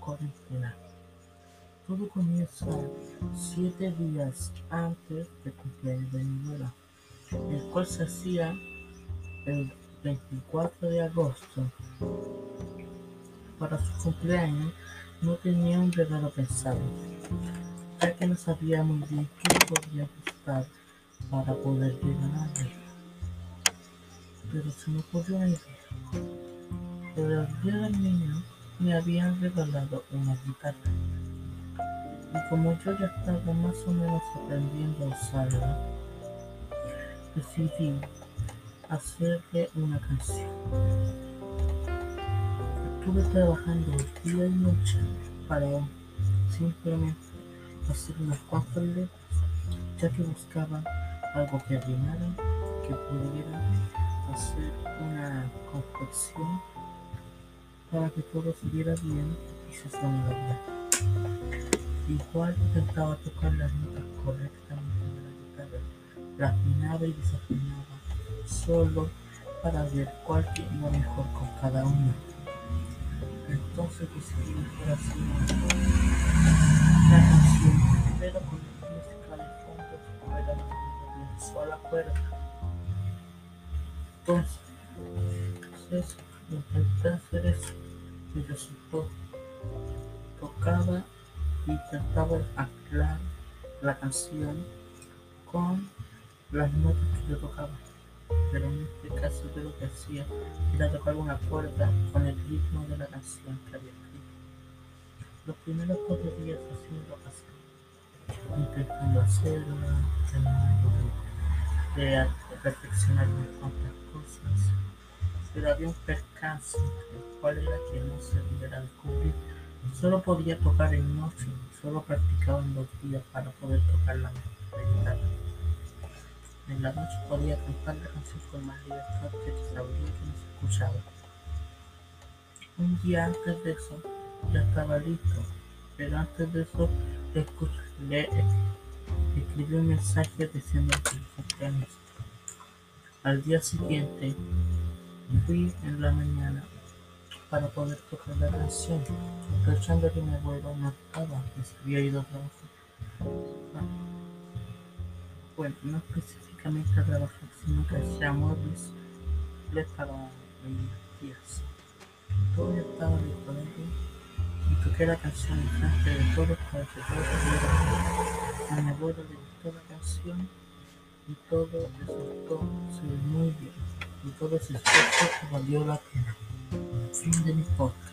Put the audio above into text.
cuarentena. Todo comienza siete días antes del cumpleaños de mi abuela, el cual se hacía el 24 de agosto. Para su cumpleaños no tenía un regalo pensado, ya que no sabía muy bien qué podía gustar para poder regalarle. Pero se me ocurrió una idea. Por el día del niño me habían regalado una guitarra. Y como yo ya estaba más o menos aprendiendo a usarla, decidí hacerle una canción. Estuve trabajando día y noche para simplemente hacer unas cuantas letras, ya que buscaba algo que rimara, que pudiera hacer una confección para que todo se viera bien y se bien. Igual intentaba tocar las notas correctamente de la guitarra, la afinaba y desafinaba, solo para ver cuál iba mejor con cada uno. Entonces decidí mejor así la canción, pero con la música de fondo como era una sola cuerda. Entonces, eso y resultó. Tocaba y trataba de anclar la canción con las notas que yo tocaba. Pero en este caso yo lo que hacía era tocar una cuerda con el ritmo de la canción que había escrito. Los primeros cuatro días haciendo así, intentando hacerlo, tratando de, de, perfeccionar unas cuantas cosas, pero había un percance, el cual era que no se pudiera descubrir Solo podía tocar en noche, solo practicaba en dos días para poder tocar la guitarra. En la noche podía cantar la canción con más libertad que sabía que no se escuchaba. Un día antes de eso ya estaba listo, pero antes de eso le, escribí un mensaje diciendo que cumpleaños. Al día siguiente fui en la mañana para poder tocar la canción, aprovechando que mi abuelo no estaba, que se había ido a trabajar. Bueno, no específicamente a trabajar, sino que hacía muebles para mis tías. Todo estaba disponible y toqué la canción en frente de todos para que todos pudieran A mi abuelo le gustó la canción y todo resultó muy bien y todo ese esfuerzo valió la pena. Fin de mi podcast.